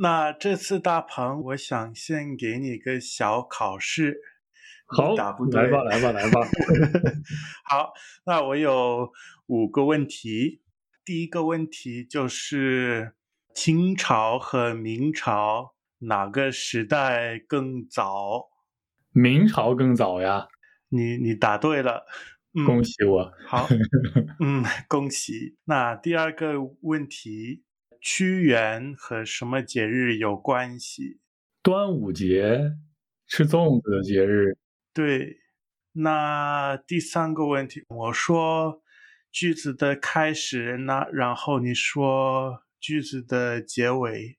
那这次大鹏，我想先给你个小考试。好，答不对，来吧，来吧，来吧。好，那我有五个问题。第一个问题就是清朝和明朝哪个时代更早？明朝更早呀。你你答对了，恭喜我。好，嗯，恭喜。那第二个问题，屈原和什么节日有关系？端午节，吃粽子的节日。对，那第三个问题，我说句子的开始，那然后你说句子的结尾。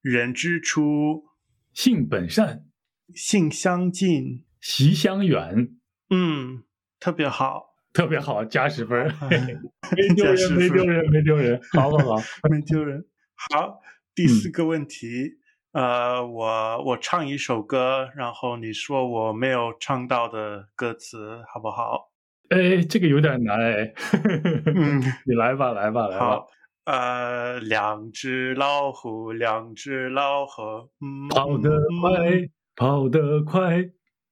人之初，性本善，性相近，习相远。嗯，特别好，特别好，加十分。没丢人，没丢人，没丢人。好好好，没丢人。好，第四个问题。呃，我我唱一首歌，然后你说我没有唱到的歌词，好不好？哎，这个有点难哎。嗯，你来吧，来吧，来吧。好，呃，两只老虎，两只老虎，跑得快，跑得快，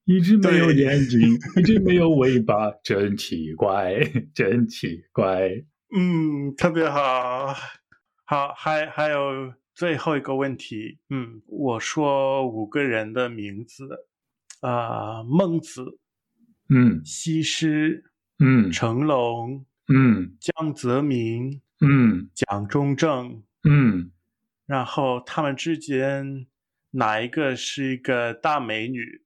一只没有眼睛，一只没有尾巴，真奇怪，真奇怪。嗯，特别好。好，还还有。最后一个问题，嗯，我说五个人的名字，啊，孟子，嗯，西施，嗯，成龙，嗯，江泽民，嗯，蒋中正，嗯，然后他们之间哪一个是一个大美女？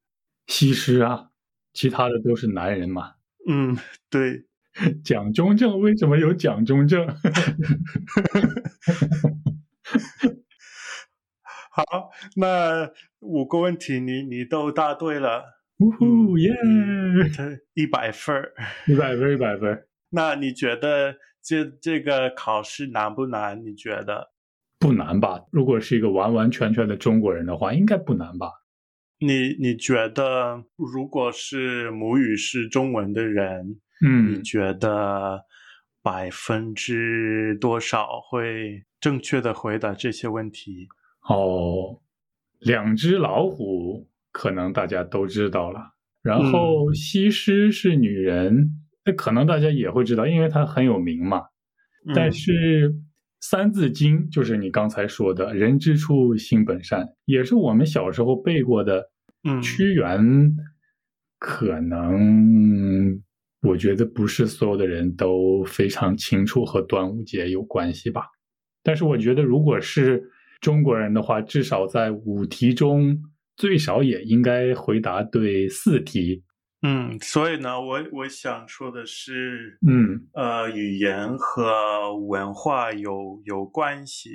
西施啊，其他的都是男人嘛。嗯，对。蒋中正为什么有蒋中正？好，那五个问题你你都答对了，呜呼耶，一百分儿，一百分一百分。那你觉得这这个考试难不难？你觉得不难吧？如果是一个完完全全的中国人的话，应该不难吧？你你觉得如果是母语是中文的人，嗯，你觉得百分之多少会？正确的回答这些问题哦。两只老虎可能大家都知道了，然后西施是女人，那可能大家也会知道，因为她很有名嘛。但是《三字经》就是你刚才说的“人之初，性本善”，也是我们小时候背过的。嗯，屈原可能我觉得不是所有的人都非常清楚和端午节有关系吧。但是我觉得，如果是中国人的话，至少在五题中最少也应该回答对四题。嗯，所以呢，我我想说的是，嗯，呃，语言和文化有有关系。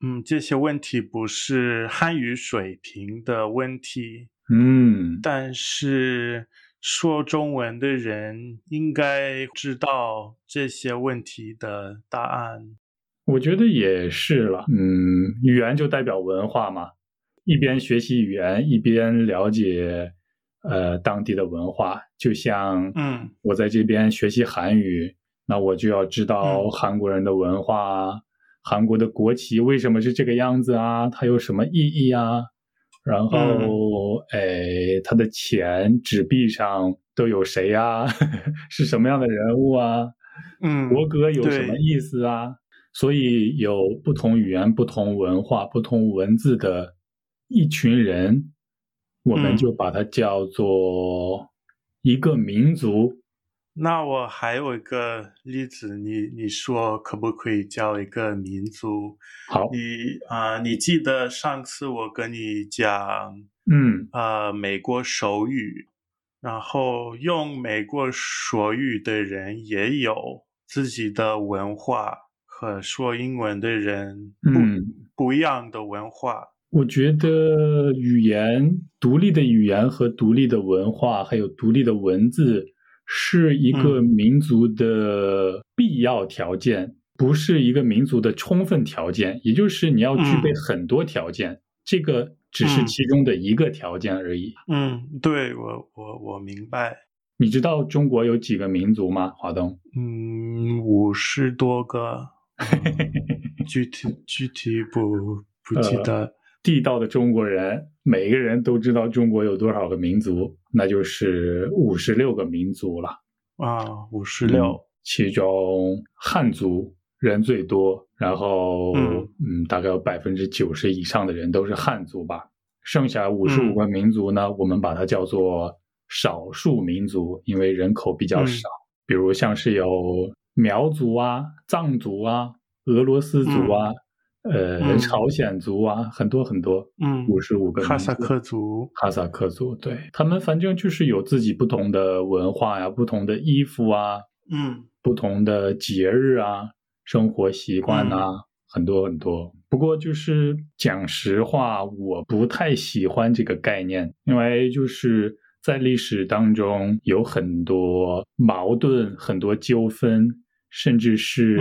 嗯，这些问题不是汉语水平的问题。嗯，但是说中文的人应该知道这些问题的答案。我觉得也是了，嗯，语言就代表文化嘛，一边学习语言，一边了解呃当地的文化。就像，嗯，我在这边学习韩语，那我就要知道韩国人的文化，韩国的国旗为什么是这个样子啊？它有什么意义啊？然后，哎，它的钱纸币上都有谁啊？是什么样的人物啊？嗯，国歌有什么意思啊？所以有不同语言、不同文化、不同文字的一群人，我们就把它叫做一个民族。那我还有一个例子，你你说可不可以叫一个民族？好，你啊，你记得上次我跟你讲，嗯，呃，美国手语，然后用美国手语的人也有自己的文化。和说英文的人，嗯，不一样的文化。我觉得语言独立的语言和独立的文化，还有独立的文字，是一个民族的必要条件，不是一个民族的充分条件。也就是你要具备很多条件，这个只是其中的一个条件而已。嗯，对我我我明白。你知道中国有几个民族吗？华东？嗯，五十多个。具体具体不不记得。地道的中国人，每一个人都知道中国有多少个民族，那就是五十六个民族了。啊，五十六，其中汉族人最多，然后嗯，大概有百分之九十以上的人都是汉族吧。剩下五十五个民族呢，我们把它叫做少数民族，因为人口比较少。比如像是有苗族啊、藏族啊、俄罗斯族啊。呃，朝鲜族啊，很多很多，嗯，五十五个哈萨克族，哈萨克族，对他们反正就是有自己不同的文化呀，不同的衣服啊，嗯，不同的节日啊，生活习惯啊，很多很多。不过就是讲实话，我不太喜欢这个概念，因为就是在历史当中有很多矛盾、很多纠纷，甚至是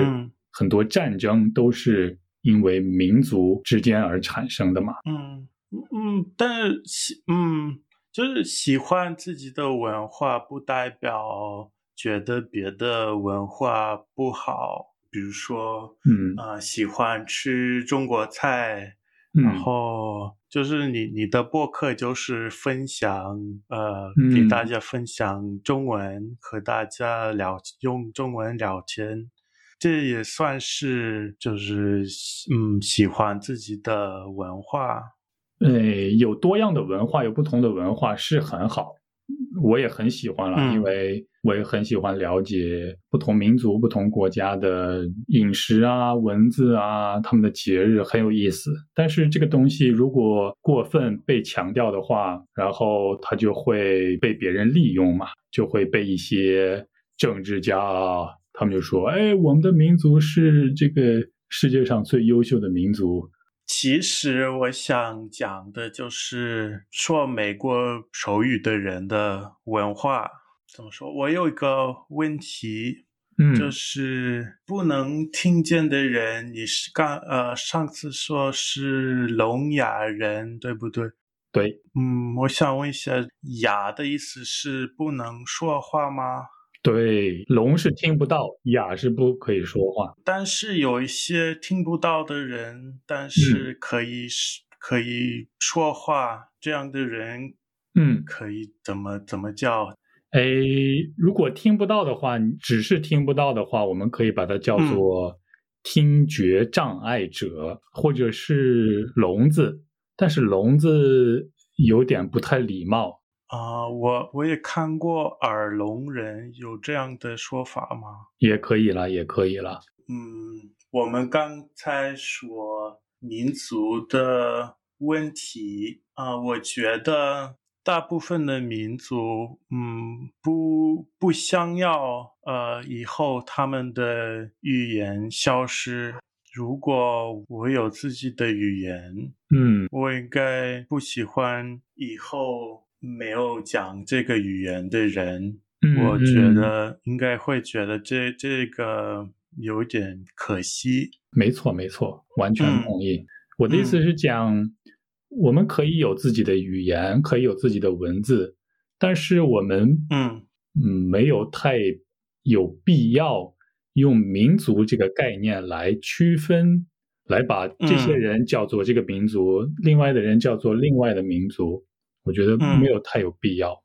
很多战争都是。因为民族之间而产生的嘛，嗯嗯，但是喜嗯，就是喜欢自己的文化，不代表觉得别的文化不好。比如说，嗯啊，喜欢吃中国菜，然后就是你你的博客就是分享，呃，给大家分享中文，和大家聊用中文聊天。这也算是就是嗯喜欢自己的文化，呃，有多样的文化，有不同的文化是很好，我也很喜欢了，因为我也很喜欢了解不同民族、不同国家的饮食啊、文字啊，他们的节日很有意思。但是这个东西如果过分被强调的话，然后它就会被别人利用嘛，就会被一些政治家。他们就说：“哎，我们的民族是这个世界上最优秀的民族。”其实我想讲的就是说，美国手语的人的文化怎么说？我有一个问题，嗯，就是不能听见的人，你是刚呃上次说是聋哑人，对不对？对，嗯，我想问一下，哑的意思是不能说话吗？对，聋是听不到，哑是不可以说话。但是有一些听不到的人，但是可以是可以说话，这样的人，嗯，可以怎么怎么叫？哎，如果听不到的话，只是听不到的话，我们可以把它叫做听觉障碍者，或者是聋子。但是聋子有点不太礼貌。啊，我我也看过耳聋人，有这样的说法吗？也可以了，也可以了。嗯，我们刚才说民族的问题啊，我觉得大部分的民族，嗯，不不想要呃以后他们的语言消失。如果我有自己的语言，嗯，我应该不喜欢以后。没有讲这个语言的人，我觉得应该会觉得这这个有点可惜。没错，没错，完全同意。我的意思是讲，我们可以有自己的语言，可以有自己的文字，但是我们，嗯嗯，没有太有必要用民族这个概念来区分，来把这些人叫做这个民族，另外的人叫做另外的民族。我觉得没有太有必要。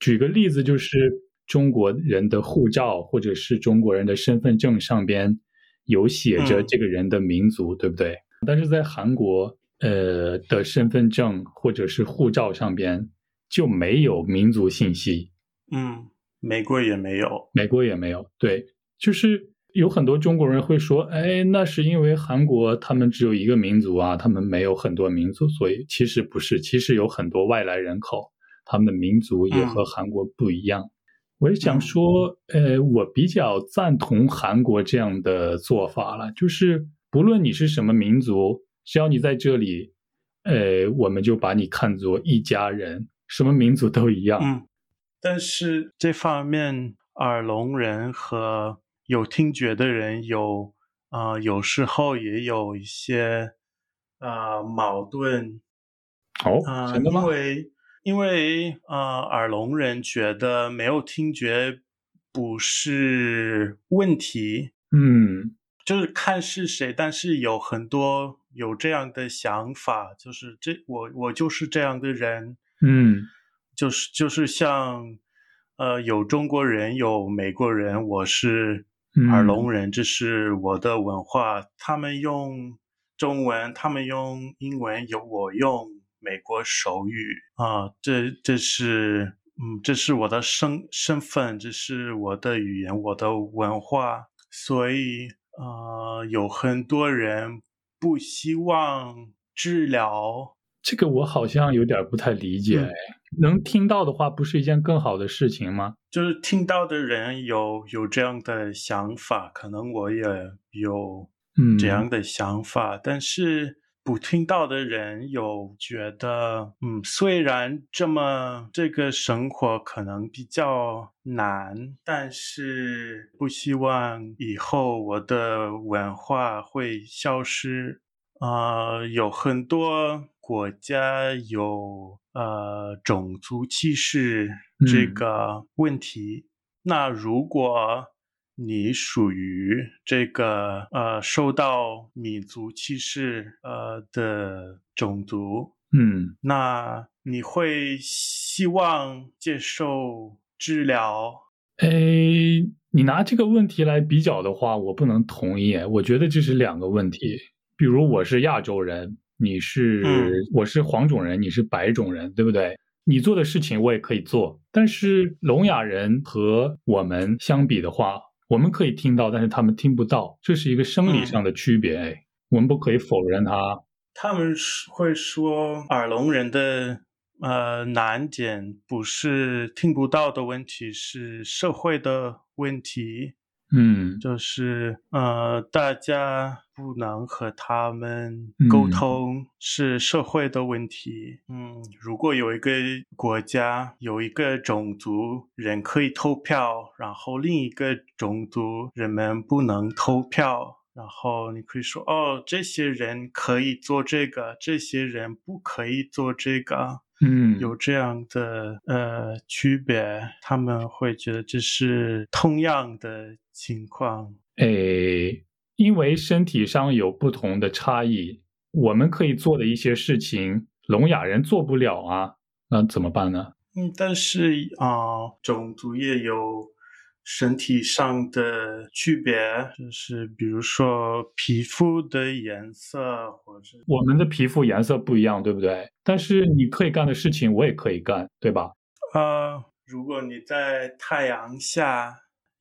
举个例子，就是中国人的护照或者是中国人的身份证上边有写着这个人的民族，对不对？但是在韩国，呃的身份证或者是护照上边就没有民族信息。嗯，美国也没有，美国也没有。对，就是有很多中国人会说：“哎，那是因为韩国他们只有一个民族啊，他们没有很多民族，所以其实不是，其实有很多外来人口，他们的民族也和韩国不一样。”我也想说，呃，我比较赞同韩国这样的做法了，就是不论你是什么民族，只要你在这里，呃，我们就把你看作一家人，什么民族都一样。嗯，但是这方面耳聋人和有听觉的人有，啊，有时候也有一些，啊，矛盾。哦，真的吗？因为，因为，呃，耳聋人觉得没有听觉不是问题。嗯，就是看是谁，但是有很多有这样的想法，就是这我我就是这样的人，嗯，就是就是像呃有中国人有美国人，我是耳聋人，这是我的文化。他们用中文，他们用英文，有我用美国手语啊，这这是嗯，这是我的身身份，这是我的语言，我的文化，所以。呃，有很多人不希望治疗，这个我好像有点不太理解。能听到的话，不是一件更好的事情吗？就是听到的人有有这样的想法，可能我也有这样的想法，但是。不听到的人有觉得，嗯，虽然这么这个生活可能比较难，但是不希望以后我的文化会消失。啊，有很多国家有呃种族歧视这个问题。那如果你属于这个呃受到民族歧视呃的种族，嗯，那你会希望接受治疗？哎，你拿这个问题来比较的话，我不能同意。我觉得这是两个问题。比如我是亚洲人，你是我是黄种人，你是白种人，对不对？你做的事情我也可以做，但是聋哑人和我们相比的话。我们可以听到，但是他们听不到，这是一个生理上的区别。哎，我们不可以否认他。他们会说耳聋人的呃难点不是听不到的问题，是社会的问题。嗯，就是呃，大家不能和他们沟通，是社会的问题。嗯，如果有一个国家有一个种族人可以投票，然后另一个种族人们不能投票，然后你可以说哦，这些人可以做这个，这些人不可以做这个。嗯，有这样的呃区别，他们会觉得这是同样的情况。诶，因为身体上有不同的差异，我们可以做的一些事情，聋哑人做不了啊，那怎么办呢？嗯，但是啊，种族也有。身体上的区别，就是比如说皮肤的颜色，或者我们的皮肤颜色不一样，对不对？但是你可以干的事情，我也可以干，对吧？呃，如果你在太阳下，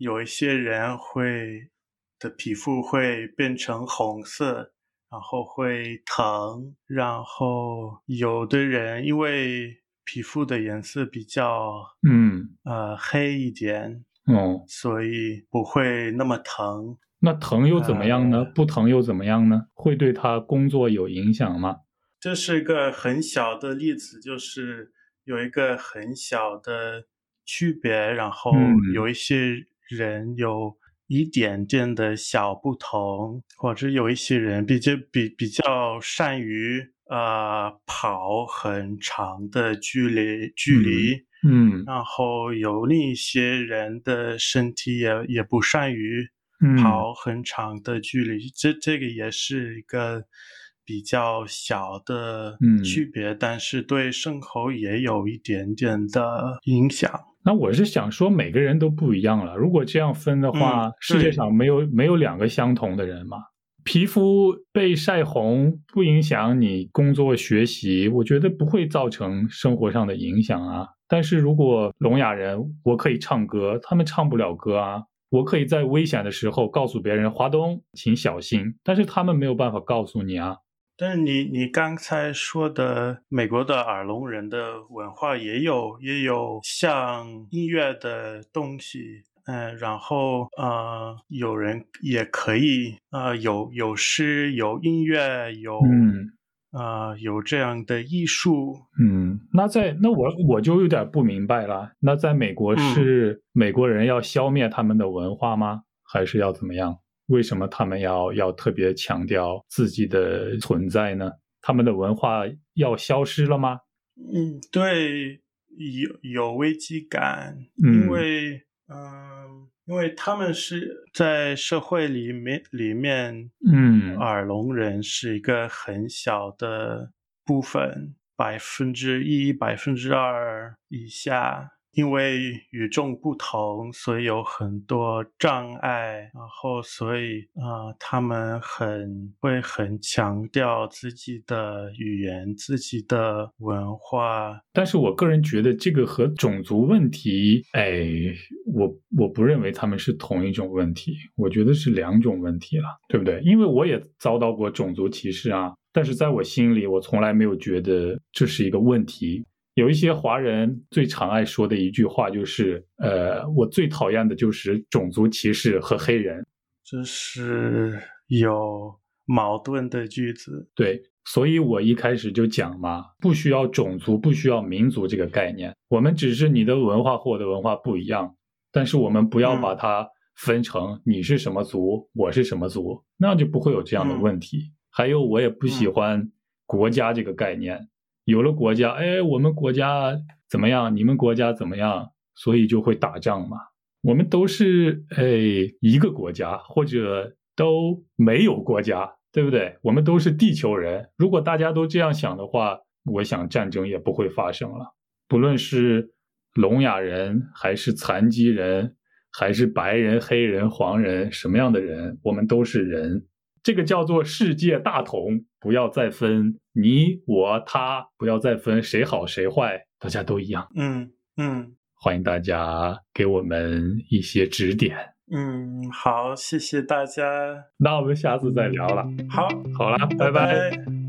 有一些人会的皮肤会变成红色，然后会疼，然后有的人因为皮肤的颜色比较嗯呃黑一点。哦，所以不会那么疼。那疼又怎么样呢？不疼又怎么样呢？会对他工作有影响吗？这是一个很小的例子，就是有一个很小的区别，然后有一些人有一点点的小不同，或者有一些人比较比比较善于呃跑很长的距离距离。嗯，然后有另一些人的身体也也不善于跑很长的距离，这这个也是一个比较小的区别，但是对生活也有一点点的影响。那我是想说，每个人都不一样了。如果这样分的话，世界上没有没有两个相同的人嘛？皮肤被晒红不影响你工作学习，我觉得不会造成生活上的影响啊。但是如果聋哑人，我可以唱歌，他们唱不了歌啊。我可以在危险的时候告诉别人华东，请小心，但是他们没有办法告诉你啊。但是你你刚才说的美国的耳聋人的文化也有也有像音乐的东西，嗯，然后呃，有人也可以呃有有诗有音乐有。啊，有这样的艺术，嗯，那在那我我就有点不明白了。那在美国是美国人要消灭他们的文化吗？还是要怎么样？为什么他们要要特别强调自己的存在呢？他们的文化要消失了吗？嗯，对，有有危机感，因为嗯，因为他们是在社会里面里面，嗯，耳聋人是一个很小的部分，百分之一、百分之二以下。因为与众不同，所以有很多障碍，然后所以啊，他们很会很强调自己的语言、自己的文化。但是我个人觉得这个和种族问题，哎，我我不认为他们是同一种问题，我觉得是两种问题了，对不对？因为我也遭到过种族歧视啊，但是在我心里，我从来没有觉得这是一个问题。有一些华人最常爱说的一句话就是：“呃，我最讨厌的就是种族歧视和黑人。”这是有矛盾的句子。对，所以我一开始就讲嘛，不需要种族，不需要民族这个概念。我们只是你的文化和我的文化不一样，但是我们不要把它分成你是什么族，我是什么族，那就不会有这样的问题。还有，我也不喜欢国家这个概念。有了国家，哎，我们国家怎么样？你们国家怎么样？所以就会打仗嘛。我们都是哎一个国家，或者都没有国家，对不对？我们都是地球人。如果大家都这样想的话，我想战争也不会发生了。不论是聋哑人，还是残疾人，还是白人、黑人、黄人，什么样的人，我们都是人。这个叫做世界大同，不要再分你我他，不要再分谁好谁坏，大家都一样。嗯嗯，欢迎大家给我们一些指点。嗯，好，谢谢大家。那我们下次再聊了。好，好了，拜拜。